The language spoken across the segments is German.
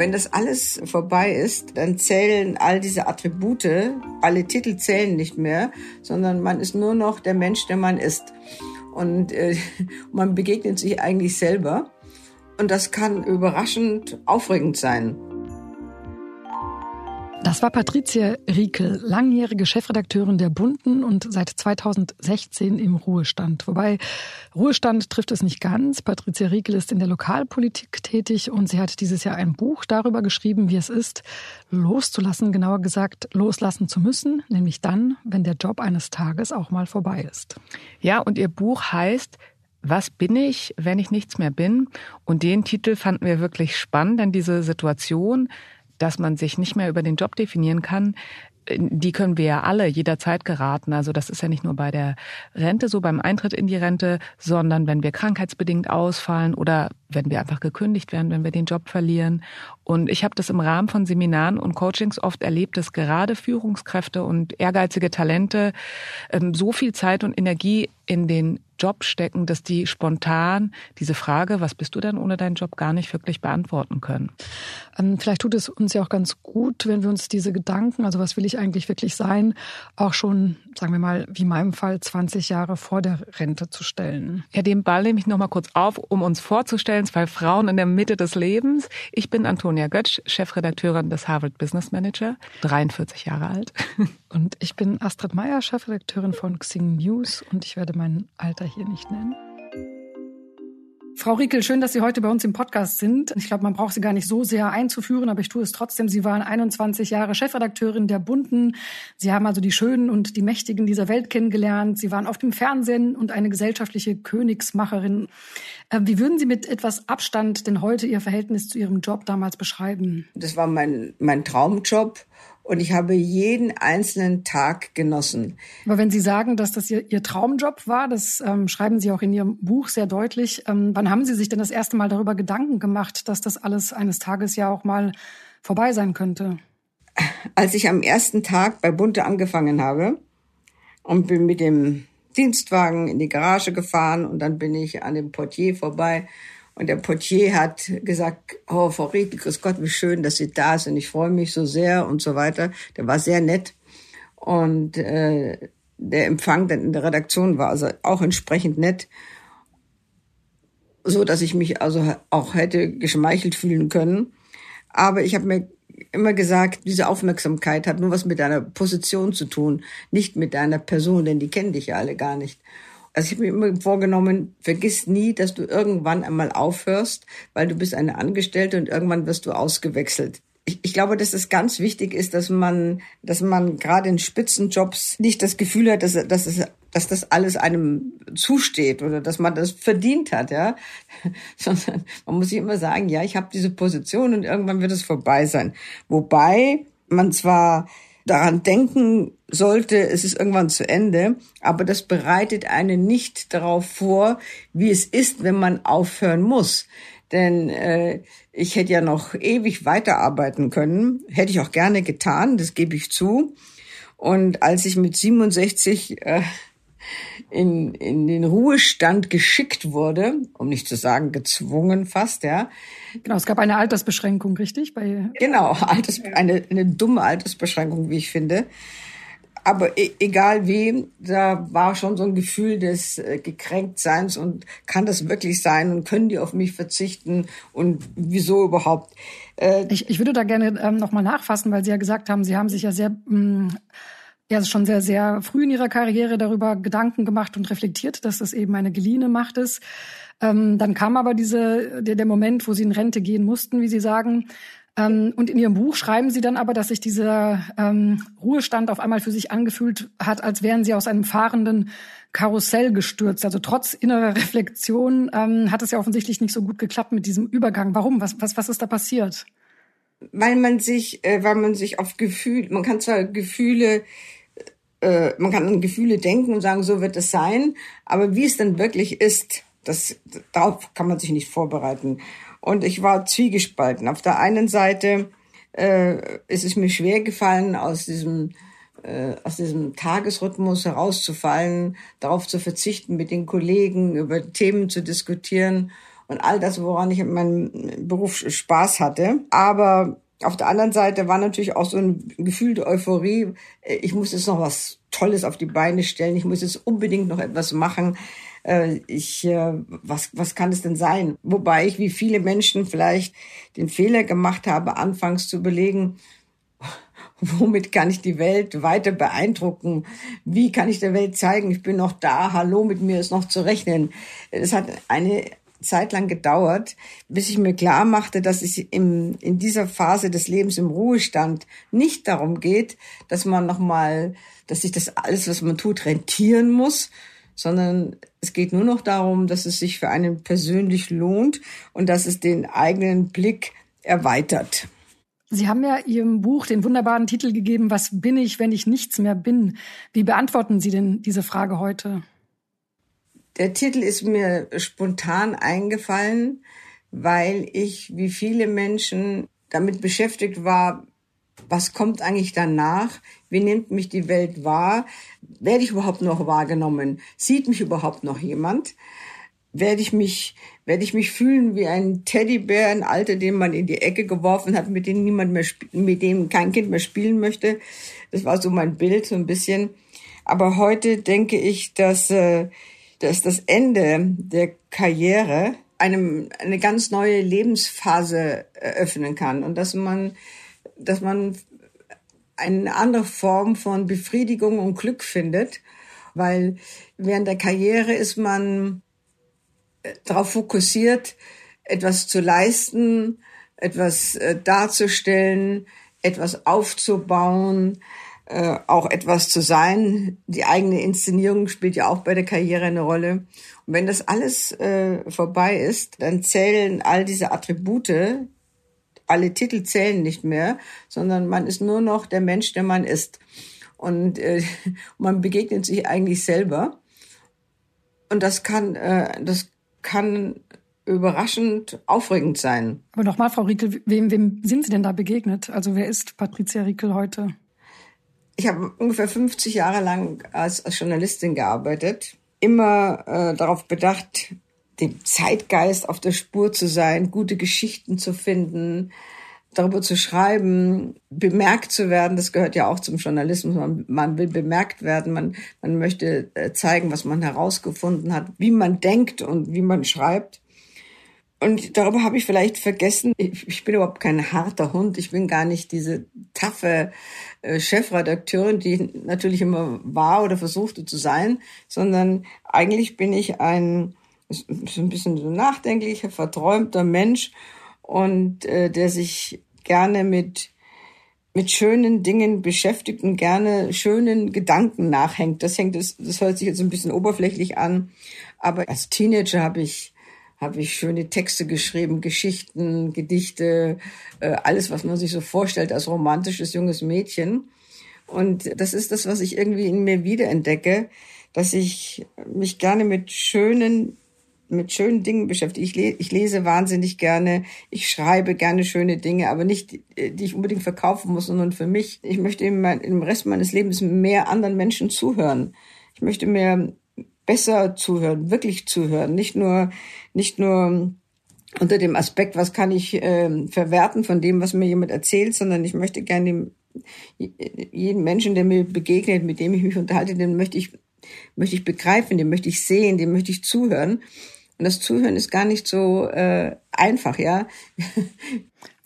Wenn das alles vorbei ist, dann zählen all diese Attribute, alle Titel zählen nicht mehr, sondern man ist nur noch der Mensch, der man ist. Und äh, man begegnet sich eigentlich selber. Und das kann überraschend aufregend sein. Das war Patricia Riekel, langjährige Chefredakteurin der Bunden und seit 2016 im Ruhestand. Wobei Ruhestand trifft es nicht ganz. Patricia Riekel ist in der Lokalpolitik tätig und sie hat dieses Jahr ein Buch darüber geschrieben, wie es ist, loszulassen, genauer gesagt, loslassen zu müssen, nämlich dann, wenn der Job eines Tages auch mal vorbei ist. Ja, und ihr Buch heißt was bin ich, wenn ich nichts mehr bin? Und den Titel fanden wir wirklich spannend, denn diese Situation, dass man sich nicht mehr über den Job definieren kann, die können wir ja alle jederzeit geraten. Also das ist ja nicht nur bei der Rente so, beim Eintritt in die Rente, sondern wenn wir krankheitsbedingt ausfallen oder wenn wir einfach gekündigt werden, wenn wir den Job verlieren. Und ich habe das im Rahmen von Seminaren und Coachings oft erlebt, dass gerade Führungskräfte und ehrgeizige Talente ähm, so viel Zeit und Energie in den Job stecken, dass die spontan diese Frage, was bist du denn ohne deinen Job, gar nicht wirklich beantworten können. Ähm, vielleicht tut es uns ja auch ganz gut, wenn wir uns diese Gedanken, also was will ich eigentlich wirklich sein, auch schon, sagen wir mal, wie in meinem Fall, 20 Jahre vor der Rente zu stellen. Ja, den Ball nehme ich noch mal kurz auf, um uns vorzustellen, zwei Frauen in der Mitte des Lebens. Ich bin Antonia Götsch, Chefredakteurin des Harvard Business Manager, 43 Jahre alt. Und ich bin Astrid Meyer, Chefredakteurin von Xing News und ich werde mein Alter hier nicht nennen. Frau Riekel, schön, dass Sie heute bei uns im Podcast sind. Ich glaube, man braucht Sie gar nicht so sehr einzuführen, aber ich tue es trotzdem. Sie waren 21 Jahre Chefredakteurin der Bunden. Sie haben also die Schönen und die Mächtigen dieser Welt kennengelernt. Sie waren auf dem Fernsehen und eine gesellschaftliche Königsmacherin. Äh, wie würden Sie mit etwas Abstand denn heute Ihr Verhältnis zu Ihrem Job damals beschreiben? Das war mein, mein Traumjob und ich habe jeden einzelnen Tag genossen. Aber wenn Sie sagen, dass das Ihr, Ihr Traumjob war, das ähm, schreiben Sie auch in Ihrem Buch sehr deutlich. Ähm, wann haben Sie sich denn das erste Mal darüber Gedanken gemacht, dass das alles eines Tages ja auch mal vorbei sein könnte? Als ich am ersten Tag bei Bunte angefangen habe und bin mit dem Dienstwagen in die Garage gefahren und dann bin ich an dem Portier vorbei und der Portier hat gesagt, oh, Frau Riedl, grüß Gott, wie schön, dass Sie da sind. Ich freue mich so sehr und so weiter. Der war sehr nett. Und äh, der Empfang dann in der Redaktion war also auch entsprechend nett. So, dass ich mich also auch hätte geschmeichelt fühlen können. Aber ich habe mir immer gesagt, diese Aufmerksamkeit hat nur was mit deiner Position zu tun, nicht mit deiner Person, denn die kennen dich ja alle gar nicht. Also ich habe mir immer vorgenommen, vergiss nie, dass du irgendwann einmal aufhörst, weil du bist eine Angestellte und irgendwann wirst du ausgewechselt. Ich, ich glaube, dass es ganz wichtig ist, dass man, dass man gerade in Spitzenjobs nicht das Gefühl hat, dass, dass, es, dass das alles einem zusteht oder dass man das verdient hat, ja, sondern man muss sich immer sagen, ja, ich habe diese Position und irgendwann wird es vorbei sein. Wobei man zwar daran denken sollte, es ist irgendwann zu Ende, aber das bereitet einen nicht darauf vor, wie es ist, wenn man aufhören muss. Denn äh, ich hätte ja noch ewig weiterarbeiten können, hätte ich auch gerne getan, das gebe ich zu. Und als ich mit 67 äh, in, in den Ruhestand geschickt wurde, um nicht zu sagen gezwungen fast, ja. Genau, es gab eine Altersbeschränkung, richtig? Bei genau, Alters, eine, eine dumme Altersbeschränkung, wie ich finde. Aber e egal wie, da war schon so ein Gefühl des äh, Gekränktseins und kann das wirklich sein und können die auf mich verzichten und wieso überhaupt? Äh, ich, ich würde da gerne ähm, nochmal nachfassen, weil Sie ja gesagt haben, Sie haben sich ja sehr mh, mm, ja schon sehr, sehr früh in ihrer Karriere darüber Gedanken gemacht und reflektiert, dass das eben eine geliehene Macht ist. Ähm, dann kam aber diese, der, der Moment, wo sie in Rente gehen mussten, wie Sie sagen. Ähm, und in Ihrem Buch schreiben Sie dann aber, dass sich dieser ähm, Ruhestand auf einmal für sich angefühlt hat, als wären Sie aus einem fahrenden Karussell gestürzt. Also trotz innerer Reflexion ähm, hat es ja offensichtlich nicht so gut geklappt mit diesem Übergang. Warum? Was, was, was ist da passiert? Weil man sich, äh, weil man sich auf Gefühl, man kann zwar Gefühle äh, man kann an Gefühle denken und sagen, so wird es sein, aber wie es dann wirklich ist, das, darauf kann man sich nicht vorbereiten. Und ich war zwiegespalten. Auf der einen Seite äh, ist es mir schwer gefallen, aus diesem äh, aus diesem Tagesrhythmus herauszufallen, darauf zu verzichten, mit den Kollegen über Themen zu diskutieren und all das, woran ich in meinem Beruf Spaß hatte. Aber auf der anderen Seite war natürlich auch so ein Gefühl der Euphorie. Ich muss jetzt noch was Tolles auf die Beine stellen. Ich muss jetzt unbedingt noch etwas machen. Äh, ich, äh, was, was kann es denn sein? Wobei ich wie viele Menschen vielleicht den Fehler gemacht habe, anfangs zu überlegen, womit kann ich die Welt weiter beeindrucken? Wie kann ich der Welt zeigen, ich bin noch da, hallo, mit mir ist noch zu rechnen? Es hat eine Zeit lang gedauert, bis ich mir klar machte, dass es im, in dieser Phase des Lebens im Ruhestand nicht darum geht, dass man nochmal, dass sich das alles, was man tut, rentieren muss, sondern es geht nur noch darum, dass es sich für einen persönlich lohnt und dass es den eigenen Blick erweitert. Sie haben ja Ihrem Buch den wunderbaren Titel gegeben, Was bin ich, wenn ich nichts mehr bin? Wie beantworten Sie denn diese Frage heute? Der Titel ist mir spontan eingefallen, weil ich wie viele Menschen damit beschäftigt war, was kommt eigentlich danach? Wie nimmt mich die Welt wahr? Werde ich überhaupt noch wahrgenommen? Sieht mich überhaupt noch jemand? Werde ich mich, werde ich mich fühlen wie ein Teddybär, ein Alter, den man in die Ecke geworfen hat, mit dem niemand mehr, mit dem kein Kind mehr spielen möchte? Das war so mein Bild, so ein bisschen. Aber heute denke ich, dass, äh, dass das Ende der Karriere einem eine ganz neue Lebensphase eröffnen kann und dass man dass man eine andere Form von Befriedigung und Glück findet, weil während der Karriere ist man äh, darauf fokussiert, etwas zu leisten, etwas äh, darzustellen, etwas aufzubauen, äh, auch etwas zu sein. Die eigene Inszenierung spielt ja auch bei der Karriere eine Rolle. Und wenn das alles äh, vorbei ist, dann zählen all diese Attribute, alle Titel zählen nicht mehr, sondern man ist nur noch der Mensch, der man ist. Und äh, man begegnet sich eigentlich selber. Und das kann, äh, das kann überraschend aufregend sein. Aber nochmal, Frau Riekel, wem, wem sind Sie denn da begegnet? Also wer ist Patricia Riekel heute? Ich habe ungefähr 50 Jahre lang als, als Journalistin gearbeitet, immer äh, darauf bedacht, dem Zeitgeist auf der Spur zu sein, gute Geschichten zu finden, darüber zu schreiben, bemerkt zu werden. Das gehört ja auch zum Journalismus. Man, man will bemerkt werden. Man, man möchte äh, zeigen, was man herausgefunden hat, wie man denkt und wie man schreibt. Und darüber habe ich vielleicht vergessen, ich, bin überhaupt kein harter Hund. Ich bin gar nicht diese taffe äh, Chefredakteurin, die natürlich immer war oder versuchte zu sein, sondern eigentlich bin ich ein ist ein bisschen so nachdenklicher, verträumter Mensch und äh, der sich gerne mit mit schönen Dingen beschäftigt und gerne schönen Gedanken nachhängt. Das hängt, das, das hört sich jetzt ein bisschen oberflächlich an, aber als Teenager habe ich habe ich schöne Texte geschrieben, Geschichten, Gedichte, äh, alles, was man sich so vorstellt als romantisches junges Mädchen. Und das ist das, was ich irgendwie in mir wiederentdecke, dass ich mich gerne mit schönen mit schönen Dingen beschäftigt. Ich, le ich lese wahnsinnig gerne, ich schreibe gerne schöne Dinge, aber nicht, äh, die ich unbedingt verkaufen muss, sondern für mich. Ich möchte im Rest meines Lebens mehr anderen Menschen zuhören. Ich möchte mehr besser zuhören, wirklich zuhören, nicht nur, nicht nur unter dem Aspekt, was kann ich äh, verwerten von dem, was mir jemand erzählt, sondern ich möchte gerne jeden Menschen, der mir begegnet, mit dem ich mich unterhalte, den möchte ich möchte ich begreifen, den möchte ich sehen, dem möchte ich zuhören. Und das Zuhören ist gar nicht so äh, einfach, ja.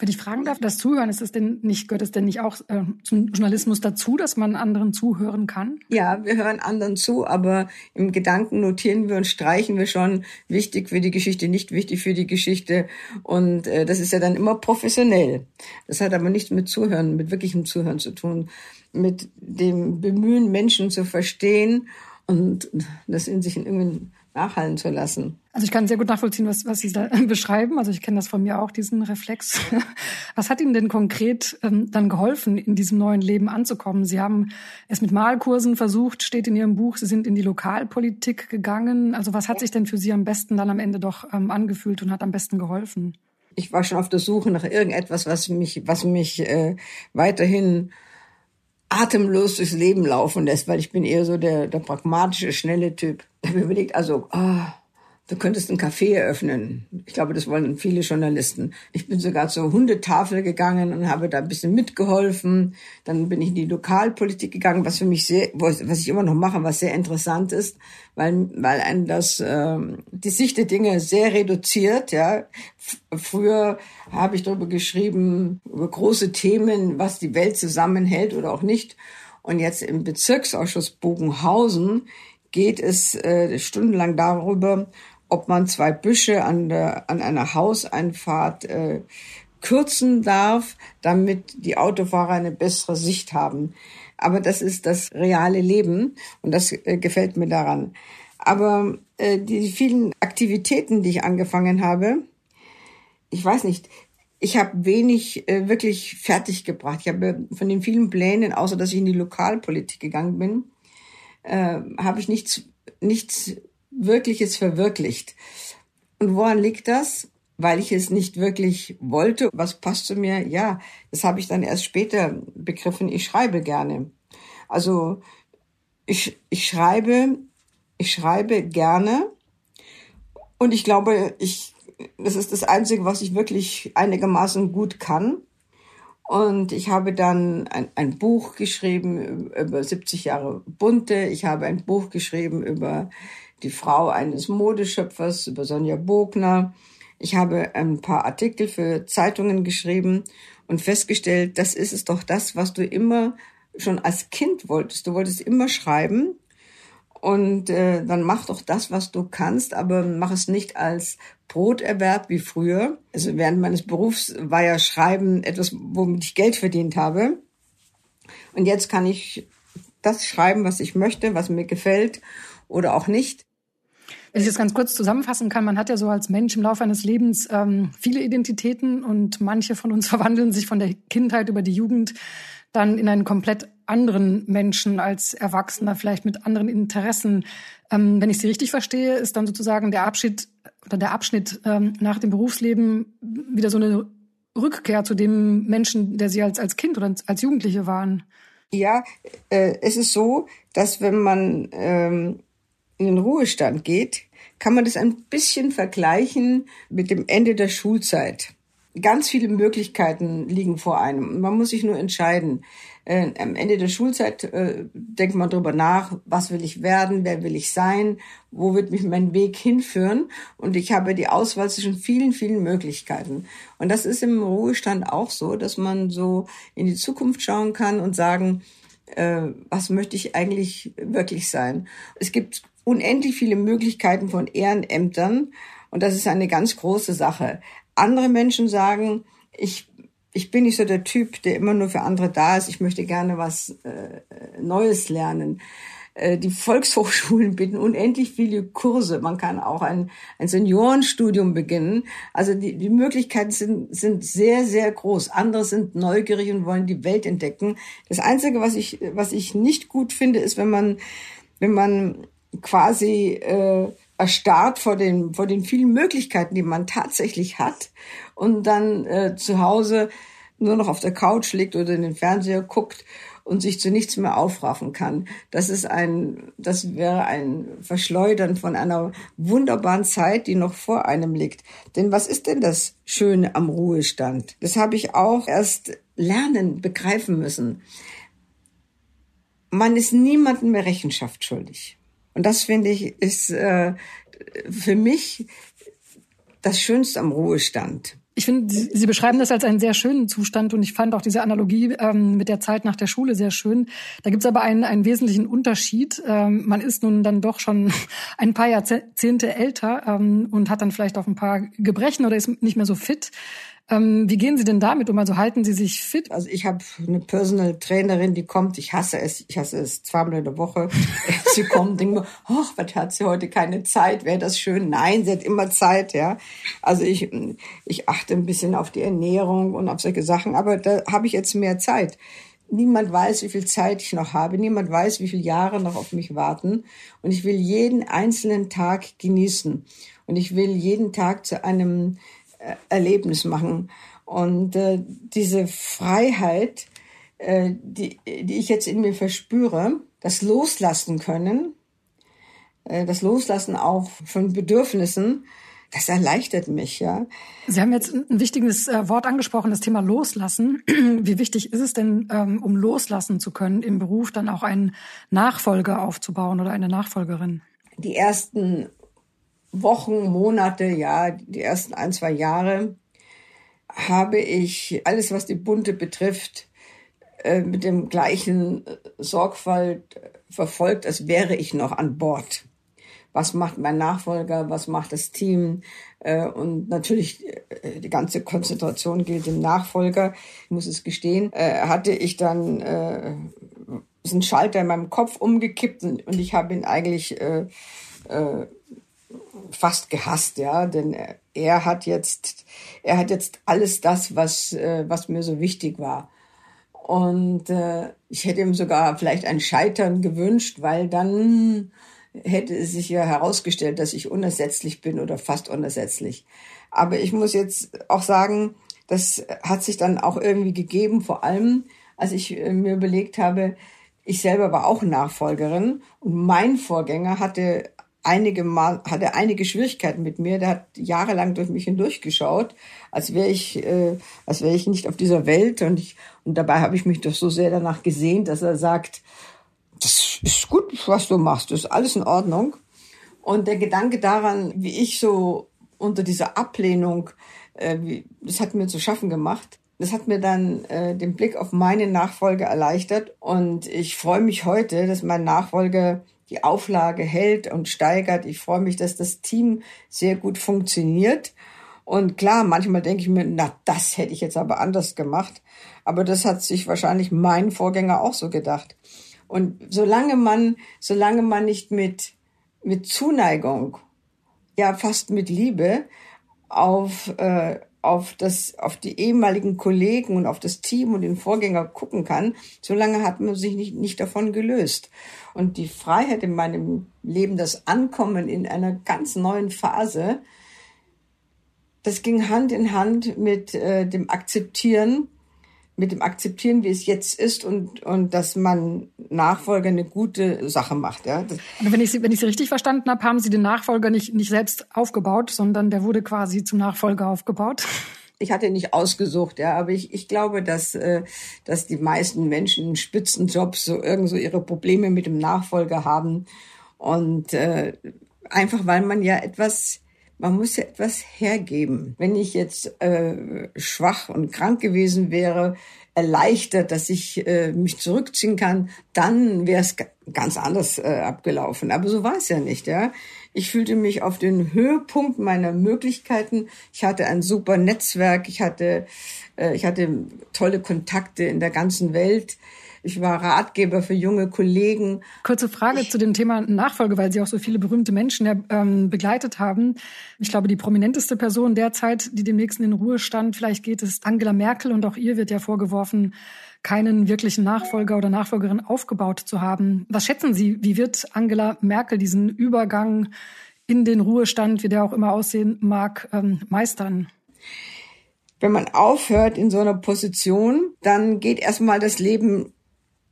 Wenn ich fragen darf, das Zuhören, ist es denn nicht, gehört es denn nicht auch äh, zum Journalismus dazu, dass man anderen zuhören kann? Ja, wir hören anderen zu, aber im Gedanken notieren wir und streichen wir schon wichtig für die Geschichte, nicht wichtig für die Geschichte. Und äh, das ist ja dann immer professionell. Das hat aber nichts mit Zuhören, mit wirklichem Zuhören zu tun, mit dem Bemühen, Menschen zu verstehen und das in sich in irgendeinen nachhallen zu lassen. Also ich kann sehr gut nachvollziehen, was, was Sie da beschreiben. Also ich kenne das von mir auch, diesen Reflex. Was hat Ihnen denn konkret ähm, dann geholfen, in diesem neuen Leben anzukommen? Sie haben es mit Malkursen versucht, steht in Ihrem Buch. Sie sind in die Lokalpolitik gegangen. Also was hat sich denn für Sie am besten dann am Ende doch ähm, angefühlt und hat am besten geholfen? Ich war schon auf der Suche nach irgendetwas, was mich, was mich äh, weiterhin atemlos durchs Leben laufen lässt, weil ich bin eher so der, der pragmatische, schnelle Typ. Ich habe überlegt, also, ah, Du könntest ein Café eröffnen. Ich glaube, das wollen viele Journalisten. Ich bin sogar zur Hundetafel gegangen und habe da ein bisschen mitgeholfen. Dann bin ich in die Lokalpolitik gegangen, was für mich sehr, was ich immer noch mache, was sehr interessant ist, weil, weil einen das, äh, die Sicht der Dinge sehr reduziert, ja. Früher habe ich darüber geschrieben, über große Themen, was die Welt zusammenhält oder auch nicht. Und jetzt im Bezirksausschuss Bogenhausen geht es äh, stundenlang darüber, ob man zwei Büsche an, der, an einer Hauseinfahrt äh, kürzen darf, damit die Autofahrer eine bessere Sicht haben. Aber das ist das reale Leben und das äh, gefällt mir daran. Aber äh, die vielen Aktivitäten, die ich angefangen habe, ich weiß nicht, ich habe wenig äh, wirklich fertiggebracht. Ich habe von den vielen Plänen, außer dass ich in die Lokalpolitik gegangen bin, äh, habe ich nichts, nichts Wirkliches verwirklicht. Und woran liegt das? Weil ich es nicht wirklich wollte. Was passt zu mir? Ja, das habe ich dann erst später begriffen. Ich schreibe gerne. Also ich, ich schreibe, ich schreibe gerne. Und ich glaube, ich, das ist das Einzige, was ich wirklich einigermaßen gut kann. Und ich habe dann ein, ein Buch geschrieben über 70 Jahre Bunte. Ich habe ein Buch geschrieben über die Frau eines Modeschöpfers, über Sonja Bogner. Ich habe ein paar Artikel für Zeitungen geschrieben und festgestellt, das ist es doch das, was du immer schon als Kind wolltest. Du wolltest immer schreiben und äh, dann mach doch das, was du kannst, aber mach es nicht als Broterwerb wie früher. Also während meines Berufs war ja Schreiben etwas, womit ich Geld verdient habe. Und jetzt kann ich das schreiben, was ich möchte, was mir gefällt oder auch nicht. Wenn ich das ganz kurz zusammenfassen kann, man hat ja so als Mensch im Laufe eines Lebens ähm, viele Identitäten und manche von uns verwandeln sich von der Kindheit über die Jugend dann in einen komplett anderen Menschen als Erwachsener, vielleicht mit anderen Interessen. Ähm, wenn ich Sie richtig verstehe, ist dann sozusagen der Abschied oder der Abschnitt ähm, nach dem Berufsleben wieder so eine Rückkehr zu dem Menschen, der Sie als, als Kind oder als Jugendliche waren. Ja, äh, es ist so, dass wenn man ähm, in den Ruhestand geht, kann man das ein bisschen vergleichen mit dem Ende der Schulzeit. Ganz viele Möglichkeiten liegen vor einem. Man muss sich nur entscheiden. Äh, am Ende der Schulzeit äh, denkt man darüber nach, was will ich werden, wer will ich sein, wo wird mich mein Weg hinführen. Und ich habe die Auswahl zwischen vielen, vielen Möglichkeiten. Und das ist im Ruhestand auch so, dass man so in die Zukunft schauen kann und sagen, äh, was möchte ich eigentlich wirklich sein. Es gibt unendlich viele Möglichkeiten von Ehrenämtern und das ist eine ganz große Sache. Andere Menschen sagen, ich, ich bin nicht so der Typ, der immer nur für andere da ist, ich möchte gerne was äh, Neues lernen. Äh, die Volkshochschulen bieten unendlich viele Kurse. Man kann auch ein, ein Seniorenstudium beginnen. Also die, die Möglichkeiten sind, sind sehr, sehr groß. Andere sind neugierig und wollen die Welt entdecken. Das Einzige, was ich, was ich nicht gut finde, ist, wenn man, wenn man quasi äh, erstarrt vor den, vor den vielen Möglichkeiten, die man tatsächlich hat und dann äh, zu Hause nur noch auf der Couch liegt oder in den Fernseher guckt und sich zu nichts mehr aufraffen kann. Das ist ein, das wäre ein Verschleudern von einer wunderbaren Zeit, die noch vor einem liegt. Denn was ist denn das Schöne am Ruhestand? Das habe ich auch erst lernen, begreifen müssen. Man ist niemandem mehr Rechenschaft schuldig. Und das finde ich ist äh, für mich das Schönste am Ruhestand. Ich finde, Sie beschreiben das als einen sehr schönen Zustand und ich fand auch diese Analogie ähm, mit der Zeit nach der Schule sehr schön. Da gibt es aber einen, einen wesentlichen Unterschied. Ähm, man ist nun dann doch schon ein paar Jahrzehnte älter ähm, und hat dann vielleicht auch ein paar Gebrechen oder ist nicht mehr so fit. Ähm, wie gehen Sie denn damit um? Also halten Sie sich fit? Also ich habe eine Personal Trainerin, die kommt. Ich hasse es. Ich hasse es zweimal in der Woche. sie kommt, denkt mir, ach, was hat sie heute keine Zeit? Wäre das schön? Nein, sie hat immer Zeit, ja. Also ich, ich achte ein bisschen auf die Ernährung und auf solche Sachen, aber da habe ich jetzt mehr Zeit. Niemand weiß, wie viel Zeit ich noch habe. Niemand weiß, wie viele Jahre noch auf mich warten. Und ich will jeden einzelnen Tag genießen. Und ich will jeden Tag zu einem Erlebnis machen. Und äh, diese Freiheit, äh, die, die ich jetzt in mir verspüre, das Loslassen können, äh, das Loslassen auch von Bedürfnissen, das erleichtert mich, ja. Sie haben jetzt ein wichtiges äh, Wort angesprochen, das Thema Loslassen. Wie wichtig ist es denn, ähm, um loslassen zu können, im Beruf dann auch einen Nachfolger aufzubauen oder eine Nachfolgerin? Die ersten Wochen, Monate, ja, die ersten ein, zwei Jahre habe ich alles, was die Bunte betrifft, äh, mit dem gleichen Sorgfalt verfolgt, als wäre ich noch an Bord was macht mein Nachfolger, was macht das Team. Äh, und natürlich äh, die ganze Konzentration gilt dem Nachfolger. Ich muss es gestehen, äh, hatte ich dann äh, einen Schalter in meinem Kopf umgekippt und, ich habe ihn eigentlich äh, äh, fast gehasst, ja, denn er hat jetzt, er hat jetzt alles das, was, äh, was mir so wichtig war. Und äh, ich hätte ihm sogar vielleicht ein Scheitern gewünscht, weil dann hätte es sich ja herausgestellt, dass ich unersetzlich bin oder fast unersetzlich. Aber ich muss jetzt auch sagen, das hat sich dann auch irgendwie gegeben, vor allem als ich äh, mir überlegt habe, ich selber war auch Nachfolgerin und mein Vorgänger hatte einige Mal, hatte einige Schwierigkeiten mit mir. Der hat jahrelang durch mich hindurchgeschaut, als wäre ich, äh, als wäre ich nicht auf dieser Welt und ich, und dabei habe ich mich doch so sehr danach gesehnt, dass er sagt, das ist gut, was du machst, das ist alles in Ordnung. Und der Gedanke daran, wie ich so unter dieser Ablehnung, äh, wie, das hat mir zu schaffen gemacht. Das hat mir dann äh, den Blick auf meine Nachfolge erleichtert. Und ich freue mich heute, dass mein Nachfolger die Auflage hält und steigert. Ich freue mich, dass das Team sehr gut funktioniert. Und klar, manchmal denke ich mir, na, das hätte ich jetzt aber anders gemacht. Aber das hat sich wahrscheinlich mein Vorgänger auch so gedacht. Und solange man, solange man nicht mit, mit Zuneigung, ja fast mit Liebe auf, äh, auf, das, auf die ehemaligen Kollegen und auf das Team und den Vorgänger gucken kann, solange hat man sich nicht, nicht davon gelöst. Und die Freiheit in meinem Leben, das Ankommen in einer ganz neuen Phase, das ging Hand in Hand mit äh, dem Akzeptieren mit dem Akzeptieren, wie es jetzt ist und, und dass man Nachfolger eine gute Sache macht. Ja. Das wenn ich, Sie, wenn ich Sie richtig verstanden habe, haben Sie den Nachfolger nicht, nicht selbst aufgebaut, sondern der wurde quasi zum Nachfolger aufgebaut. Ich hatte nicht ausgesucht, ja, aber ich, ich glaube, dass, äh, dass die meisten Menschen in Spitzenjobs so irgend so ihre Probleme mit dem Nachfolger haben. Und äh, einfach weil man ja etwas man muss ja etwas hergeben. Wenn ich jetzt äh, schwach und krank gewesen wäre, erleichtert, dass ich äh, mich zurückziehen kann, dann wäre es ganz anders äh, abgelaufen. Aber so war es ja nicht, ja. Ich fühlte mich auf den Höhepunkt meiner Möglichkeiten. Ich hatte ein super Netzwerk. Ich hatte, äh, ich hatte tolle Kontakte in der ganzen Welt. Ich war Ratgeber für junge Kollegen. Kurze Frage ich, zu dem Thema Nachfolge, weil Sie auch so viele berühmte Menschen ja, ähm, begleitet haben. Ich glaube, die prominenteste Person derzeit, die demnächst in den Ruhestand vielleicht geht, ist Angela Merkel. Und auch ihr wird ja vorgeworfen, keinen wirklichen Nachfolger oder Nachfolgerin aufgebaut zu haben. Was schätzen Sie, wie wird Angela Merkel diesen Übergang in den Ruhestand, wie der auch immer aussehen mag, ähm, meistern? Wenn man aufhört in so einer Position, dann geht erstmal das Leben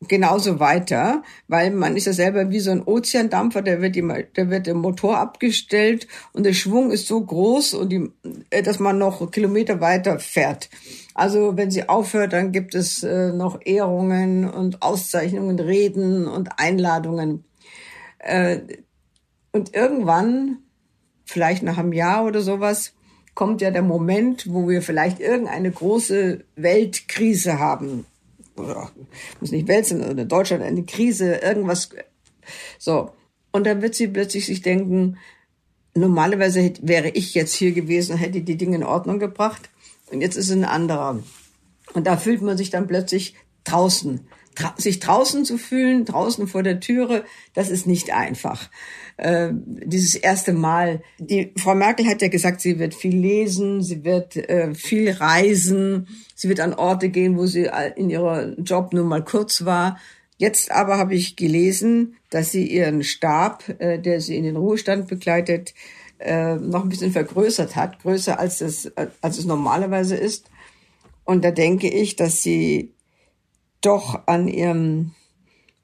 genauso weiter, weil man ist ja selber wie so ein Ozeandampfer, der wird, immer, der wird der Motor abgestellt und der Schwung ist so groß und die, äh, dass man noch Kilometer weiter fährt. Also wenn sie aufhört, dann gibt es äh, noch Ehrungen und Auszeichnungen, Reden und Einladungen. Äh, und irgendwann, vielleicht nach einem Jahr oder sowas, kommt ja der Moment, wo wir vielleicht irgendeine große Weltkrise haben oder muss nicht Welt sein, oder Deutschland eine Krise, irgendwas. So. Und dann wird sie plötzlich sich denken, normalerweise wäre ich jetzt hier gewesen hätte die Dinge in Ordnung gebracht. Und jetzt ist es ein anderer. Und da fühlt man sich dann plötzlich draußen. Tra sich draußen zu fühlen, draußen vor der Türe, das ist nicht einfach. Äh, dieses erste Mal. Die Frau Merkel hat ja gesagt, sie wird viel lesen, sie wird äh, viel reisen, sie wird an Orte gehen, wo sie in ihrer Job nur mal kurz war. Jetzt aber habe ich gelesen, dass sie ihren Stab, äh, der sie in den Ruhestand begleitet, äh, noch ein bisschen vergrößert hat, größer als es, als es normalerweise ist. Und da denke ich, dass sie doch an ihrem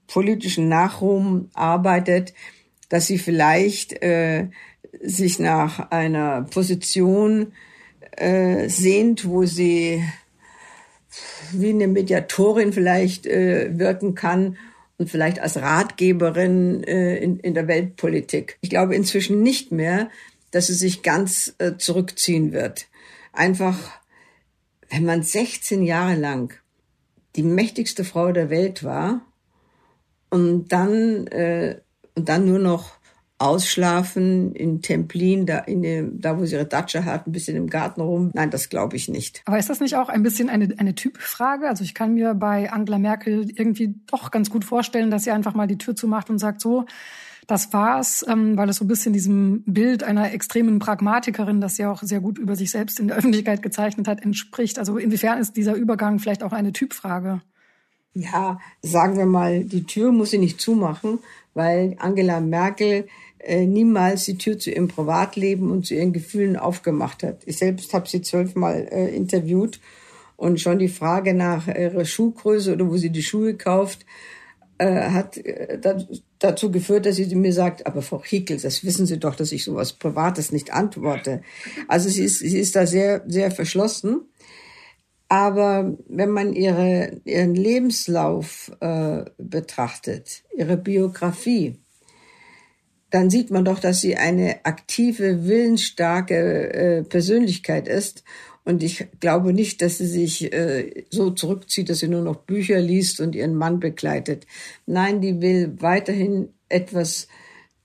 politischen Nachruhm arbeitet, dass sie vielleicht äh, sich nach einer Position äh, sehnt, wo sie wie eine Mediatorin vielleicht äh, wirken kann und vielleicht als Ratgeberin äh, in, in der Weltpolitik. Ich glaube inzwischen nicht mehr, dass sie sich ganz äh, zurückziehen wird. Einfach, wenn man 16 Jahre lang die mächtigste Frau der Welt war und dann äh, und dann nur noch ausschlafen in Templin, da, in dem, da wo sie ihre Datsche hat, ein bisschen im Garten rum. Nein, das glaube ich nicht. Aber ist das nicht auch ein bisschen eine, eine Typfrage? Also ich kann mir bei Angela Merkel irgendwie doch ganz gut vorstellen, dass sie einfach mal die Tür zumacht und sagt so, das war's, ähm, weil es so ein bisschen diesem Bild einer extremen Pragmatikerin, das sie auch sehr gut über sich selbst in der Öffentlichkeit gezeichnet hat, entspricht. Also inwiefern ist dieser Übergang vielleicht auch eine Typfrage? Ja, sagen wir mal, die Tür muss sie nicht zumachen, weil Angela Merkel äh, niemals die Tür zu ihrem Privatleben und zu ihren Gefühlen aufgemacht hat. Ich selbst habe sie zwölfmal äh, interviewt und schon die Frage nach ihrer Schuhgröße oder wo sie die Schuhe kauft, äh, hat äh, dazu geführt, dass sie mir sagt, aber Frau Hickel, das wissen Sie doch, dass ich sowas Privates nicht antworte. Also sie ist, sie ist da sehr, sehr verschlossen. Aber wenn man ihre, ihren Lebenslauf äh, betrachtet, ihre Biografie, dann sieht man doch, dass sie eine aktive, willensstarke äh, Persönlichkeit ist. Und ich glaube nicht, dass sie sich äh, so zurückzieht, dass sie nur noch Bücher liest und ihren Mann begleitet. Nein, die will weiterhin etwas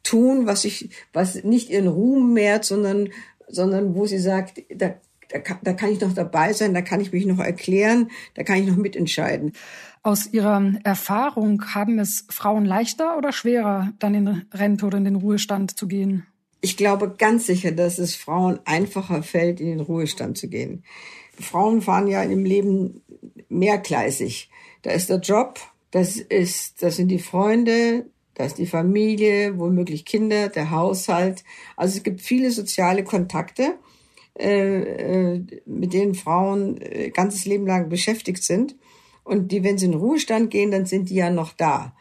tun, was ich, was nicht ihren Ruhm mehrt, sondern, sondern wo sie sagt, da, da, da kann ich noch dabei sein, da kann ich mich noch erklären, da kann ich noch mitentscheiden. Aus Ihrer Erfahrung haben es Frauen leichter oder schwerer, dann in Rente oder in den Ruhestand zu gehen? Ich glaube ganz sicher, dass es Frauen einfacher fällt, in den Ruhestand zu gehen. Frauen fahren ja im Leben mehrgleisig. Da ist der Job, das ist, das sind die Freunde, da ist die Familie, womöglich Kinder, der Haushalt. Also es gibt viele soziale Kontakte, äh, äh mit denen Frauen äh, ganzes Leben lang beschäftigt sind. Und die, wenn sie in den Ruhestand gehen, dann sind die ja noch da.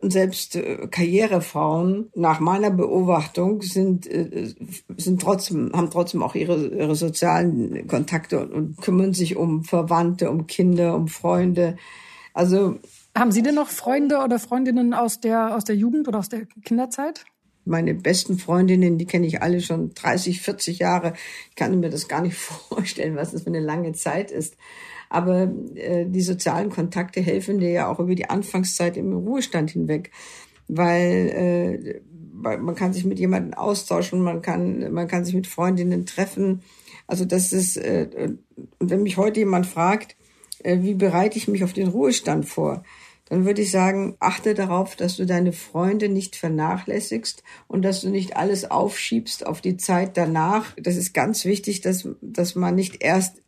Und selbst äh, Karrierefrauen, nach meiner Beobachtung, sind, äh, sind trotzdem, haben trotzdem auch ihre, ihre sozialen Kontakte und, und kümmern sich um Verwandte, um Kinder, um Freunde. Also. Haben Sie denn noch Freunde oder Freundinnen aus der, aus der Jugend oder aus der Kinderzeit? Meine besten Freundinnen, die kenne ich alle schon 30, 40 Jahre. Ich kann mir das gar nicht vorstellen, was das für eine lange Zeit ist. Aber äh, die sozialen Kontakte helfen dir ja auch über die Anfangszeit im Ruhestand hinweg, weil äh, man kann sich mit jemandem austauschen, man kann, man kann sich mit Freundinnen treffen. Also das ist, äh, und wenn mich heute jemand fragt, äh, wie bereite ich mich auf den Ruhestand vor, dann würde ich sagen, achte darauf, dass du deine Freunde nicht vernachlässigst und dass du nicht alles aufschiebst auf die Zeit danach. Das ist ganz wichtig, dass, dass man nicht erst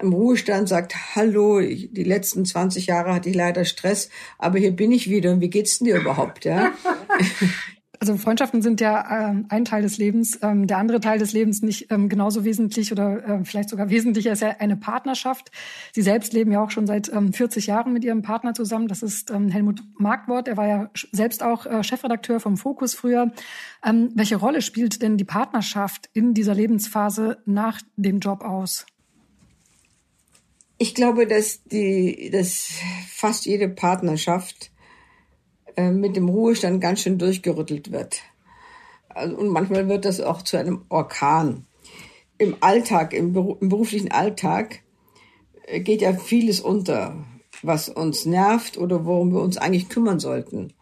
im Ruhestand sagt, hallo, die letzten 20 Jahre hatte ich leider Stress, aber hier bin ich wieder und wie geht's denn dir überhaupt, ja? Also Freundschaften sind ja äh, ein Teil des Lebens. Ähm, der andere Teil des Lebens nicht ähm, genauso wesentlich oder äh, vielleicht sogar wesentlicher ist ja eine Partnerschaft. Sie selbst leben ja auch schon seit ähm, 40 Jahren mit ihrem Partner zusammen. Das ist ähm, Helmut Markwort. Er war ja selbst auch äh, Chefredakteur vom Fokus früher. Ähm, welche Rolle spielt denn die Partnerschaft in dieser Lebensphase nach dem Job aus? Ich glaube, dass die, dass fast jede Partnerschaft äh, mit dem Ruhestand ganz schön durchgerüttelt wird. Also, und manchmal wird das auch zu einem Orkan. Im Alltag, im, Beru im beruflichen Alltag äh, geht ja vieles unter, was uns nervt oder worum wir uns eigentlich kümmern sollten.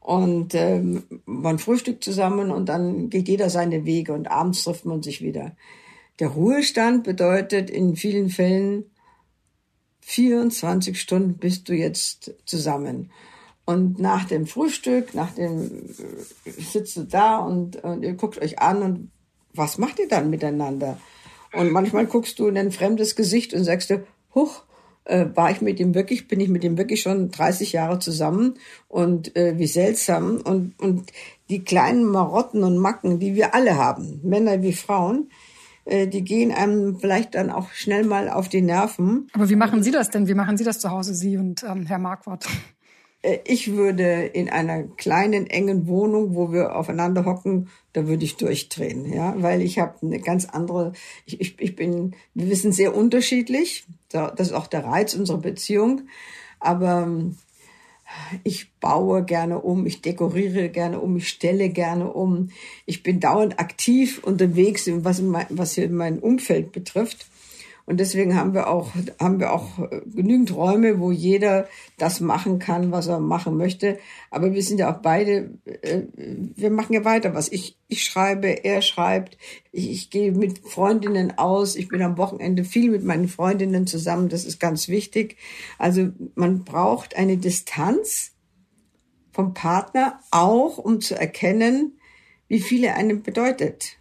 Und ähm, man frühstückt zusammen und dann geht jeder seine Wege und abends trifft man sich wieder. Der Ruhestand bedeutet in vielen Fällen 24 Stunden bist du jetzt zusammen. Und nach dem Frühstück, nach dem äh, sitzt du da und, und ihr guckt euch an und was macht ihr dann miteinander? Und manchmal guckst du in ein fremdes Gesicht und sagst dir, huch, äh, war ich mit ihm wirklich, bin ich mit ihm wirklich schon 30 Jahre zusammen und äh, wie seltsam. Und, und die kleinen Marotten und Macken, die wir alle haben, Männer wie Frauen, äh, die gehen einem vielleicht dann auch schnell mal auf die Nerven. Aber wie machen Sie das denn? Wie machen Sie das zu Hause, Sie und ähm, Herr Marquardt? Äh, ich würde in einer kleinen, engen Wohnung, wo wir aufeinander hocken, da würde ich durchdrehen, ja, weil ich habe eine ganz andere, ich, ich, ich bin, wir wissen sehr unterschiedlich, das ist auch der Reiz unserer Beziehung, aber ähm, ich baue gerne um, ich dekoriere gerne um, ich stelle gerne um. Ich bin dauernd aktiv unterwegs, was, mein, was hier mein Umfeld betrifft. Und deswegen haben wir auch, haben wir auch äh, genügend Räume, wo jeder das machen kann, was er machen möchte. Aber wir sind ja auch beide, äh, wir machen ja weiter was. Ich, ich schreibe, er schreibt, ich, ich gehe mit Freundinnen aus, ich bin am Wochenende viel mit meinen Freundinnen zusammen, das ist ganz wichtig. Also man braucht eine Distanz vom Partner auch, um zu erkennen, wie viel er einem bedeutet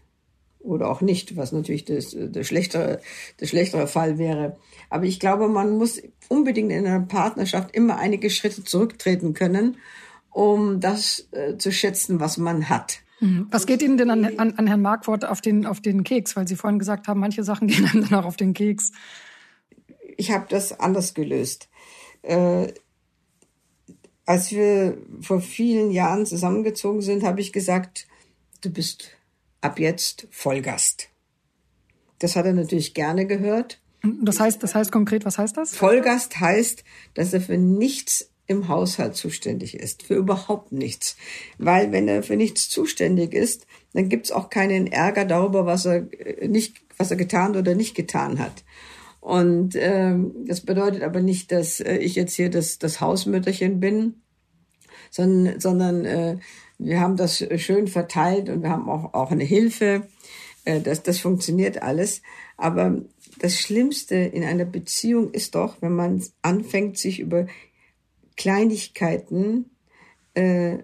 oder auch nicht, was natürlich das, das, schlechtere, das schlechtere Fall wäre. Aber ich glaube, man muss unbedingt in einer Partnerschaft immer einige Schritte zurücktreten können, um das äh, zu schätzen, was man hat. Mhm. Was geht Ihnen denn an, an, an Herrn Markwort auf den, auf den Keks? Weil Sie vorhin gesagt haben, manche Sachen gehen einem dann auch auf den Keks. Ich habe das anders gelöst. Äh, als wir vor vielen Jahren zusammengezogen sind, habe ich gesagt, du bist ab jetzt Vollgast. Das hat er natürlich gerne gehört. Das heißt, das heißt konkret, was heißt das? Vollgast heißt, dass er für nichts im Haushalt zuständig ist, für überhaupt nichts. Weil wenn er für nichts zuständig ist, dann gibt's auch keinen Ärger darüber, was er äh, nicht, was er getan oder nicht getan hat. Und ähm, das bedeutet aber nicht, dass äh, ich jetzt hier das, das Hausmütterchen bin, sondern, sondern äh, wir haben das schön verteilt und wir haben auch, auch eine Hilfe. Äh, das, das funktioniert alles. Aber das Schlimmste in einer Beziehung ist doch, wenn man anfängt, sich über Kleinigkeiten äh,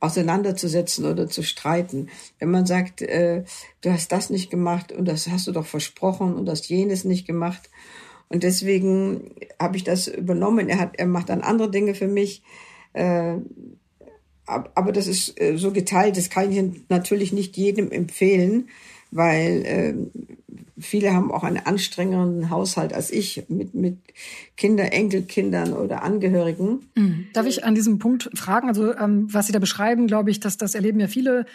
auseinanderzusetzen oder zu streiten. Wenn man sagt, äh, du hast das nicht gemacht und das hast du doch versprochen und hast jenes nicht gemacht. Und deswegen habe ich das übernommen. Er hat, er macht dann andere Dinge für mich. Äh, aber das ist äh, so geteilt, das kann ich natürlich nicht jedem empfehlen, weil äh, viele haben auch einen anstrengenden Haushalt als ich mit, mit Kinder, Enkelkindern oder Angehörigen. Mhm. Darf ich an diesem Punkt fragen, also ähm, was Sie da beschreiben, glaube ich, dass das erleben ja viele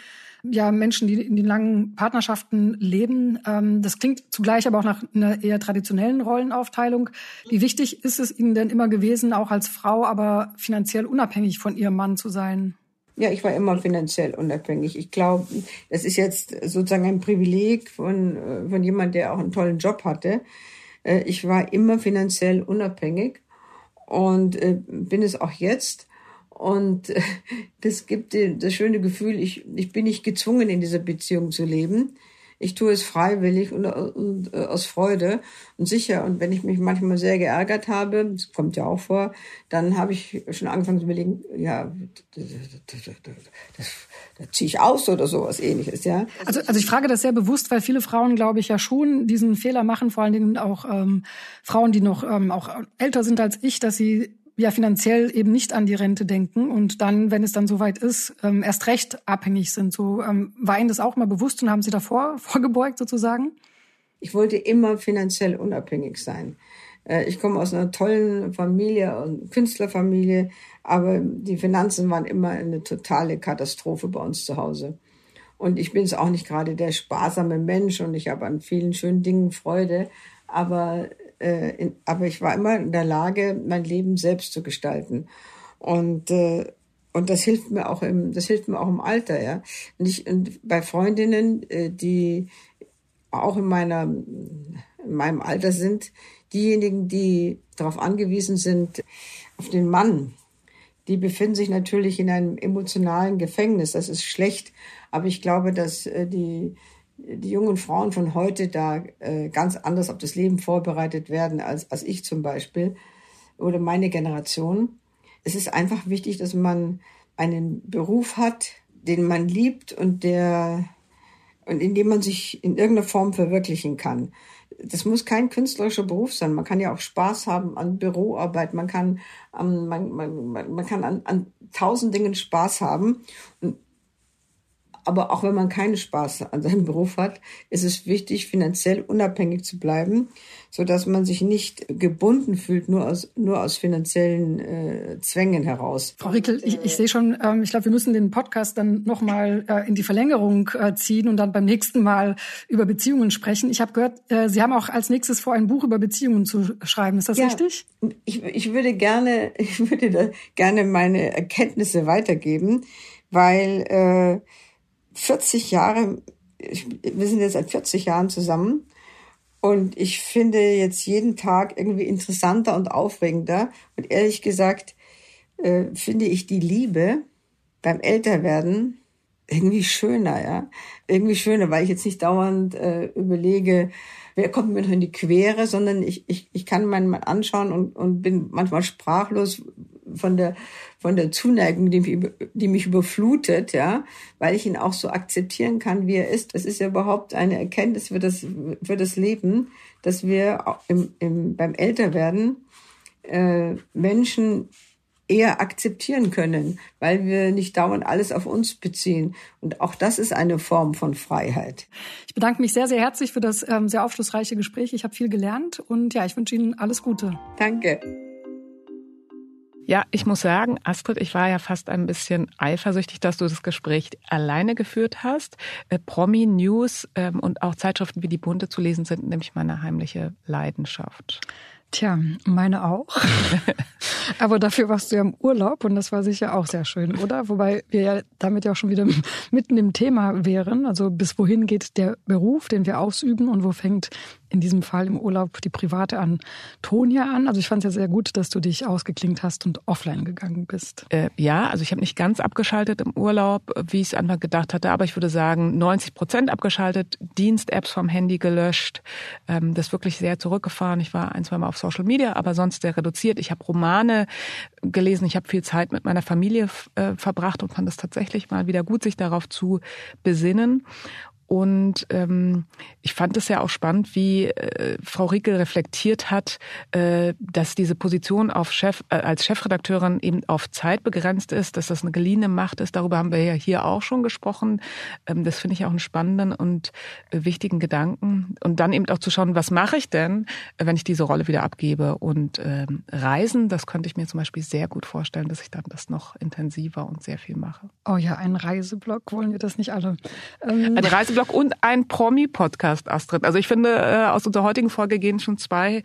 ja Menschen, die in den langen Partnerschaften leben. Ähm, das klingt zugleich aber auch nach einer eher traditionellen Rollenaufteilung. Wie wichtig ist es Ihnen denn immer gewesen, auch als Frau, aber finanziell unabhängig von Ihrem Mann zu sein? Ja, ich war immer finanziell unabhängig. Ich glaube, das ist jetzt sozusagen ein Privileg von, äh, von jemand, der auch einen tollen Job hatte. Äh, ich war immer finanziell unabhängig und äh, bin es auch jetzt. Und das gibt das schöne Gefühl, ich, ich bin nicht gezwungen, in dieser Beziehung zu leben. Ich tue es freiwillig und, und, und, aus Freude und sicher. Und wenn ich mich manchmal sehr geärgert habe, das kommt ja auch vor, dann habe ich schon angefangen zu überlegen, ja, das, das, das, das da ziehe ich aus oder sowas ähnliches, ja. Also, also ich frage das sehr bewusst, weil viele Frauen, glaube ich, ja schon diesen Fehler machen, vor allen Dingen auch ähm, Frauen, die noch ähm, auch älter sind als ich, dass sie ja finanziell eben nicht an die Rente denken und dann, wenn es dann soweit ist, ähm, erst recht abhängig sind. So ähm, war Ihnen das auch mal bewusst und haben Sie davor vorgebeugt sozusagen? Ich wollte immer finanziell unabhängig sein. Äh, ich komme aus einer tollen Familie, und Künstlerfamilie, aber die Finanzen waren immer eine totale Katastrophe bei uns zu Hause. Und ich bin es auch nicht gerade der sparsame Mensch und ich habe an vielen schönen Dingen Freude, aber äh, in, aber ich war immer in der Lage, mein Leben selbst zu gestalten. Und äh, und das hilft mir auch im das hilft mir auch im Alter, ja. Und, ich, und bei Freundinnen, äh, die auch in meiner in meinem Alter sind, diejenigen, die darauf angewiesen sind auf den Mann, die befinden sich natürlich in einem emotionalen Gefängnis. Das ist schlecht, aber ich glaube, dass äh, die die jungen Frauen von heute da äh, ganz anders auf das Leben vorbereitet werden als, als ich zum Beispiel oder meine Generation. Es ist einfach wichtig, dass man einen Beruf hat, den man liebt und der und in dem man sich in irgendeiner Form verwirklichen kann. Das muss kein künstlerischer Beruf sein. Man kann ja auch Spaß haben an Büroarbeit. Man kann, um, man, man, man kann an, an tausend Dingen Spaß haben. Und aber auch wenn man keinen Spaß an seinem Beruf hat, ist es wichtig, finanziell unabhängig zu bleiben, so dass man sich nicht gebunden fühlt, nur aus, nur aus finanziellen äh, Zwängen heraus. Frau Rickel, ich, ich sehe schon, ähm, ich glaube, wir müssen den Podcast dann nochmal äh, in die Verlängerung äh, ziehen und dann beim nächsten Mal über Beziehungen sprechen. Ich habe gehört, äh, Sie haben auch als nächstes vor, ein Buch über Beziehungen zu schreiben. Ist das ja, richtig? Ich, ich würde gerne, ich würde gerne meine Erkenntnisse weitergeben, weil äh, 40 Jahre, wir sind jetzt seit 40 Jahren zusammen und ich finde jetzt jeden Tag irgendwie interessanter und aufregender. Und ehrlich gesagt äh, finde ich die Liebe beim Älterwerden irgendwie schöner, ja. Irgendwie schöner, weil ich jetzt nicht dauernd äh, überlege, wer kommt mir noch in die Quere, sondern ich, ich, ich kann meinen Mann anschauen und, und bin manchmal sprachlos, von der, von der Zuneigung, die mich, die mich überflutet, ja, weil ich ihn auch so akzeptieren kann, wie er ist. Das ist ja überhaupt eine Erkenntnis für das, für das Leben, dass wir im, im, beim Älterwerden äh, Menschen eher akzeptieren können, weil wir nicht dauernd alles auf uns beziehen. Und auch das ist eine Form von Freiheit. Ich bedanke mich sehr, sehr herzlich für das ähm, sehr aufschlussreiche Gespräch. Ich habe viel gelernt und ja, ich wünsche Ihnen alles Gute. Danke. Ja, ich muss sagen, Astrid, ich war ja fast ein bisschen eifersüchtig, dass du das Gespräch alleine geführt hast. Äh, Promi News ähm, und auch Zeitschriften wie die Bunte zu lesen sind nämlich meine heimliche Leidenschaft. Tja, meine auch. Aber dafür warst du ja im Urlaub und das war sicher auch sehr schön, oder? Wobei wir ja damit ja auch schon wieder mitten im Thema wären. Also bis wohin geht der Beruf, den wir ausüben und wo fängt in diesem Fall im Urlaub die private Antonia an. Also ich fand es ja sehr gut, dass du dich ausgeklingt hast und offline gegangen bist. Äh, ja, also ich habe nicht ganz abgeschaltet im Urlaub, wie ich es einfach gedacht hatte, aber ich würde sagen 90 Prozent abgeschaltet, Dienst-Apps vom Handy gelöscht, ähm, das wirklich sehr zurückgefahren. Ich war ein, zwei Mal auf Social Media, aber sonst sehr reduziert. Ich habe Romane gelesen, ich habe viel Zeit mit meiner Familie äh, verbracht und fand es tatsächlich mal wieder gut, sich darauf zu besinnen. Und ähm, ich fand es ja auch spannend, wie äh, Frau Riekel reflektiert hat, äh, dass diese Position auf Chef, äh, als Chefredakteurin eben auf Zeit begrenzt ist, dass das eine geliehene Macht ist. Darüber haben wir ja hier auch schon gesprochen. Ähm, das finde ich auch einen spannenden und äh, wichtigen Gedanken. Und dann eben auch zu schauen, was mache ich denn, wenn ich diese Rolle wieder abgebe? Und ähm, Reisen, das könnte ich mir zum Beispiel sehr gut vorstellen, dass ich dann das noch intensiver und sehr viel mache. Oh ja, ein Reiseblog wollen wir das nicht alle. Ähm. Ein Reiseblog Blog und ein Promi-Podcast, Astrid. Also ich finde, äh, aus unserer heutigen Folge gehen schon zwei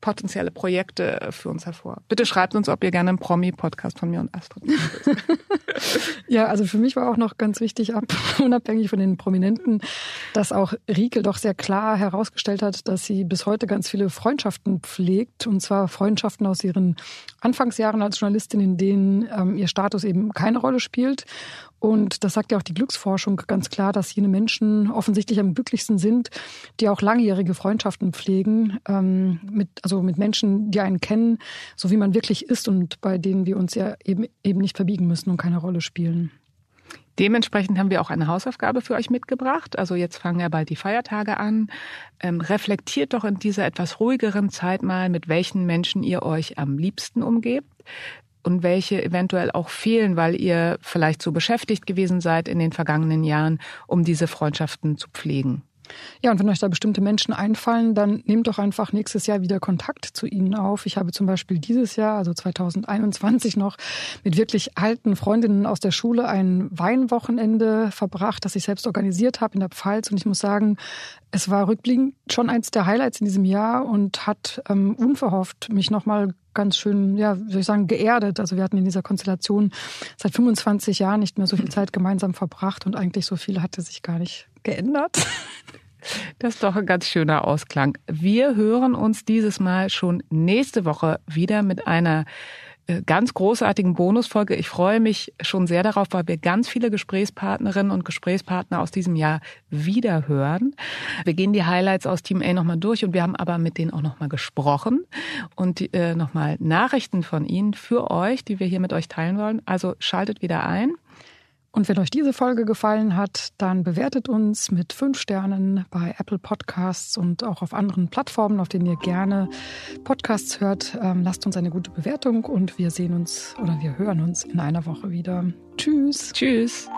potenzielle Projekte für uns hervor. Bitte schreibt uns, ob ihr gerne einen Promi-Podcast von mir und Astrid Ja, also für mich war auch noch ganz wichtig, ab, unabhängig von den Prominenten, dass auch Riekel doch sehr klar herausgestellt hat, dass sie bis heute ganz viele Freundschaften pflegt. Und zwar Freundschaften aus ihren Anfangsjahren als Journalistin, in denen ähm, ihr Status eben keine Rolle spielt. Und das sagt ja auch die Glücksforschung ganz klar, dass jene Menschen offensichtlich am glücklichsten sind, die auch langjährige Freundschaften pflegen, ähm, mit, also mit Menschen, die einen kennen, so wie man wirklich ist und bei denen wir uns ja eben, eben nicht verbiegen müssen und keine Rolle spielen. Dementsprechend haben wir auch eine Hausaufgabe für euch mitgebracht. Also jetzt fangen ja bald die Feiertage an. Ähm, reflektiert doch in dieser etwas ruhigeren Zeit mal, mit welchen Menschen ihr euch am liebsten umgebt und welche eventuell auch fehlen, weil ihr vielleicht so beschäftigt gewesen seid in den vergangenen Jahren, um diese Freundschaften zu pflegen. Ja, und wenn euch da bestimmte Menschen einfallen, dann nehmt doch einfach nächstes Jahr wieder Kontakt zu ihnen auf. Ich habe zum Beispiel dieses Jahr, also 2021 noch, mit wirklich alten Freundinnen aus der Schule ein Weinwochenende verbracht, das ich selbst organisiert habe in der Pfalz. Und ich muss sagen, es war rückblickend schon eins der Highlights in diesem Jahr und hat ähm, unverhofft mich nochmal ganz schön, ja, soll ich sagen, geerdet. Also wir hatten in dieser Konstellation seit 25 Jahren nicht mehr so viel Zeit gemeinsam verbracht und eigentlich so viel hatte sich gar nicht geändert. Das ist doch ein ganz schöner Ausklang. Wir hören uns dieses Mal schon nächste Woche wieder mit einer ganz großartigen Bonusfolge. Ich freue mich schon sehr darauf, weil wir ganz viele Gesprächspartnerinnen und Gesprächspartner aus diesem Jahr wieder hören. Wir gehen die Highlights aus Team A nochmal durch und wir haben aber mit denen auch nochmal gesprochen und äh, nochmal Nachrichten von ihnen für euch, die wir hier mit euch teilen wollen. Also schaltet wieder ein. Und wenn euch diese Folge gefallen hat, dann bewertet uns mit fünf Sternen bei Apple Podcasts und auch auf anderen Plattformen, auf denen ihr gerne Podcasts hört. Ähm, lasst uns eine gute Bewertung und wir sehen uns oder wir hören uns in einer Woche wieder. Tschüss. Tschüss.